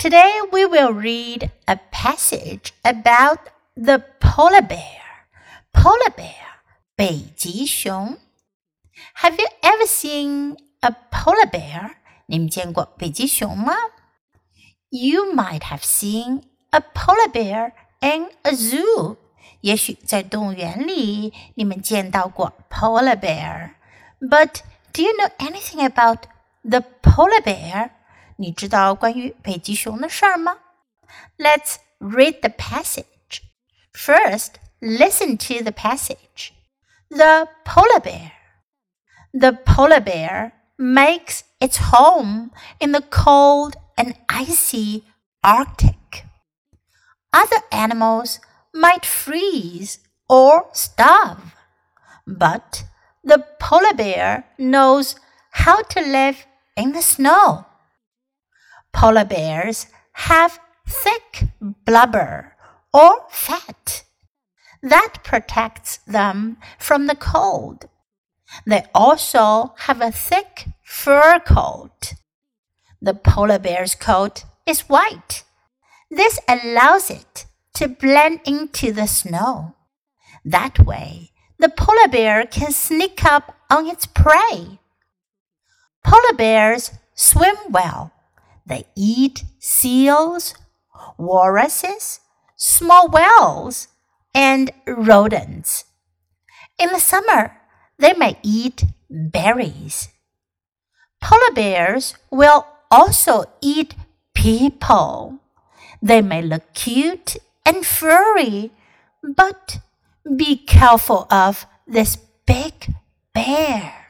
Today we will read a passage about the polar bear. Polar bear, 北极熊. Have you ever seen a polar bear? 你们见过北极熊吗? You might have seen a polar bear in a zoo. 也许在动物园里你们见到过 polar bear. But do you know anything about the polar bear? 你知道关于北极熊的事儿吗？Let's read the passage. First, listen to the passage. The polar bear. The polar bear makes its home in the cold and icy Arctic. Other animals might freeze or starve, but the polar bear knows how to live in the snow. Polar bears have thick blubber or fat that protects them from the cold. They also have a thick fur coat. The polar bear's coat is white. This allows it to blend into the snow. That way, the polar bear can sneak up on its prey. Polar bears swim well they eat seals, walruses, small whales, and rodents. In the summer, they may eat berries. Polar bears will also eat people. They may look cute and furry, but be careful of this big bear.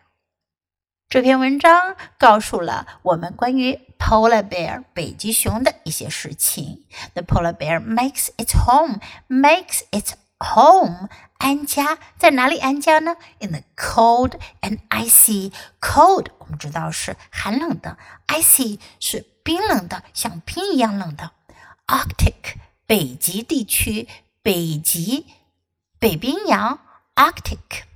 这篇文章告诉了我们关于 polar bear 北极熊的一些事情。The polar bear makes its home, makes its home 安家在哪里安家呢？In the cold and icy. Cold 我们知道是寒冷的，icy 是冰冷的，像冰一样冷的。Arctic 北极地区，北极北冰洋，Arctic。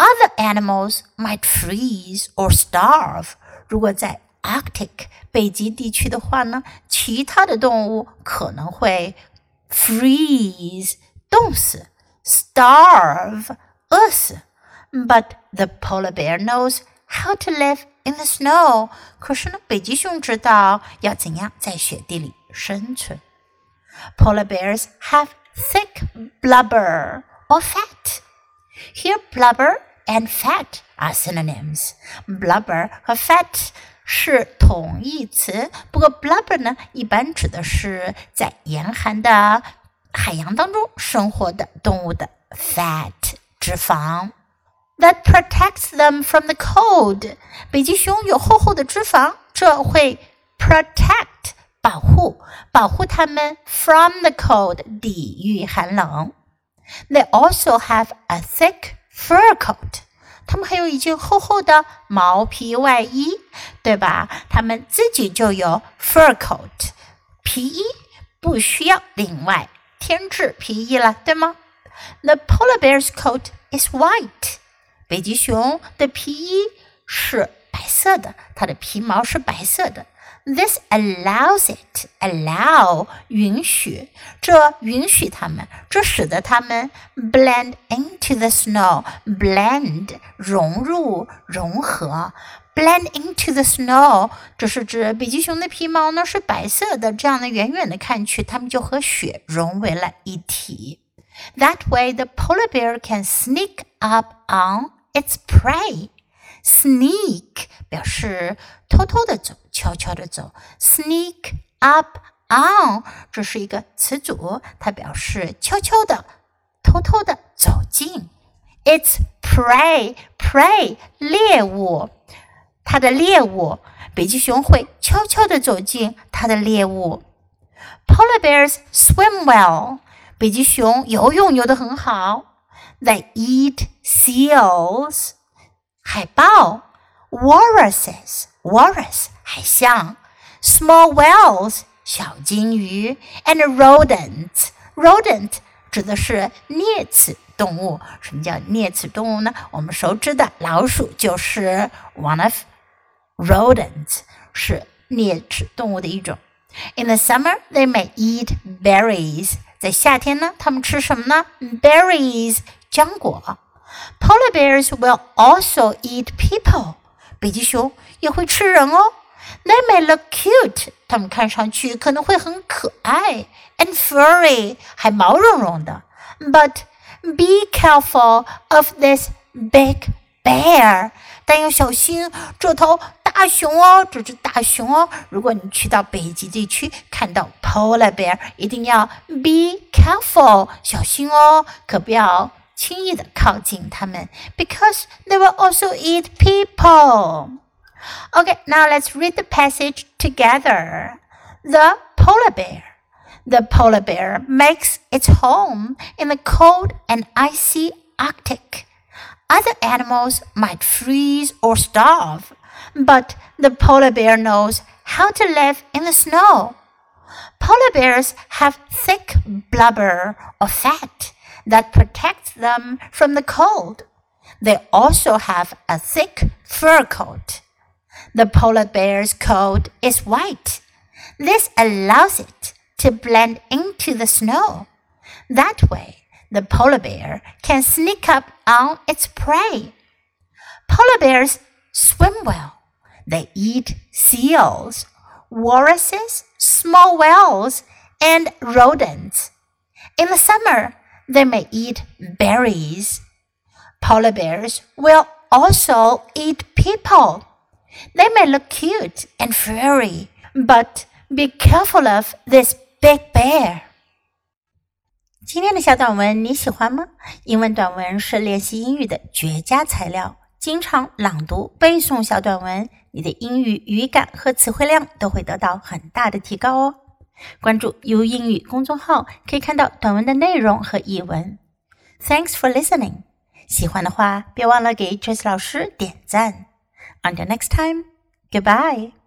Other animals might freeze or starve. 如果在 Arctic 北极地区的话呢，其他的动物可能会 freeze 冻死，starve 饿死。But the polar bear knows how to live in the snow. 可是呢，北极熊知道要怎样在雪地里生存。Polar bears have thick blubber or fat. Here, blubber and fat are synonyms. Blubber 和 fat 是同义词，不过 blubber 呢，一般指的是在严寒的海洋当中生活的动物的 fat 脂肪。That protects them from the cold。北极熊有厚厚的脂肪，这会 protect 保护保护它们 from the cold 抵御寒冷。They also have a thick fur coat。他们还有一件厚厚的毛皮外衣，对吧？他们自己就有 fur coat 皮衣，不需要另外添置皮衣了，对吗？The polar bear's coat is white。北极熊的皮衣是白色的，它的皮毛是白色的。This allows it allow 允许，这允许它们，这使得它们 blend into the snow blend 融入融合 blend into the snow 这是指北极熊的皮毛呢是白色的，这样呢远远的看去，它们就和雪融为了一体。That way, the polar bear can sneak up on its prey. Sneak 表示偷偷的走，悄悄的走。Sneak up on 这是一个词组，它表示悄悄的、偷偷的走近。It's prey, prey 猎物，它的猎物。北极熊会悄悄地走近它的猎物。Polar bears swim well，北极熊游泳游得很好。They eat seals。 海豹，walruses walrus 海象，small whales 小金鱼，and rodents rodent 指的是啮齿动物。什么叫啮齿动物呢？我们熟知的老鼠就是 one of rodents，是啮齿动物的一种。 In the summer, they may eat berries. 在夏天呢，它们吃什么呢？Berries，浆果。 Polar bears will also eat people. 北极熊也会吃人哦。They may look cute. 它们看上去可能会很可爱，and furry，还毛茸茸的。But be careful of this big bear. 但要小心这头大熊哦，这只大熊哦。如果你去到北极地区看到 polar bear，一定要 be careful，小心哦，可不要 轻易的靠近它们，because they will also eat people. Okay, now let's read the passage together. The polar bear. The polar bear makes its home in the cold and icy Arctic. Other animals might freeze or starve, but the polar bear knows how to live in the snow. Polar bears have thick blubber or fat that protects them from the cold. They also have a thick fur coat. The polar bear's coat is white. This allows it to blend into the snow. That way, the polar bear can sneak up on its prey. Polar bears swim well. They eat seals, walruses, small whales, and rodents. In the summer, they may eat berries. Polar bears will also eat people. They may look cute and furry, but be careful of this big bear. 今天的小短文你喜欢吗？英文短文是练习英语的绝佳材料。经常朗读、背诵小短文，你的英语语感和词汇量都会得到很大的提高哦。 关注 U 英语公众号，可以看到短文的内容和译文。Thanks for listening。喜欢的话，别忘了给 Trace 老师点赞。Until next time, goodbye.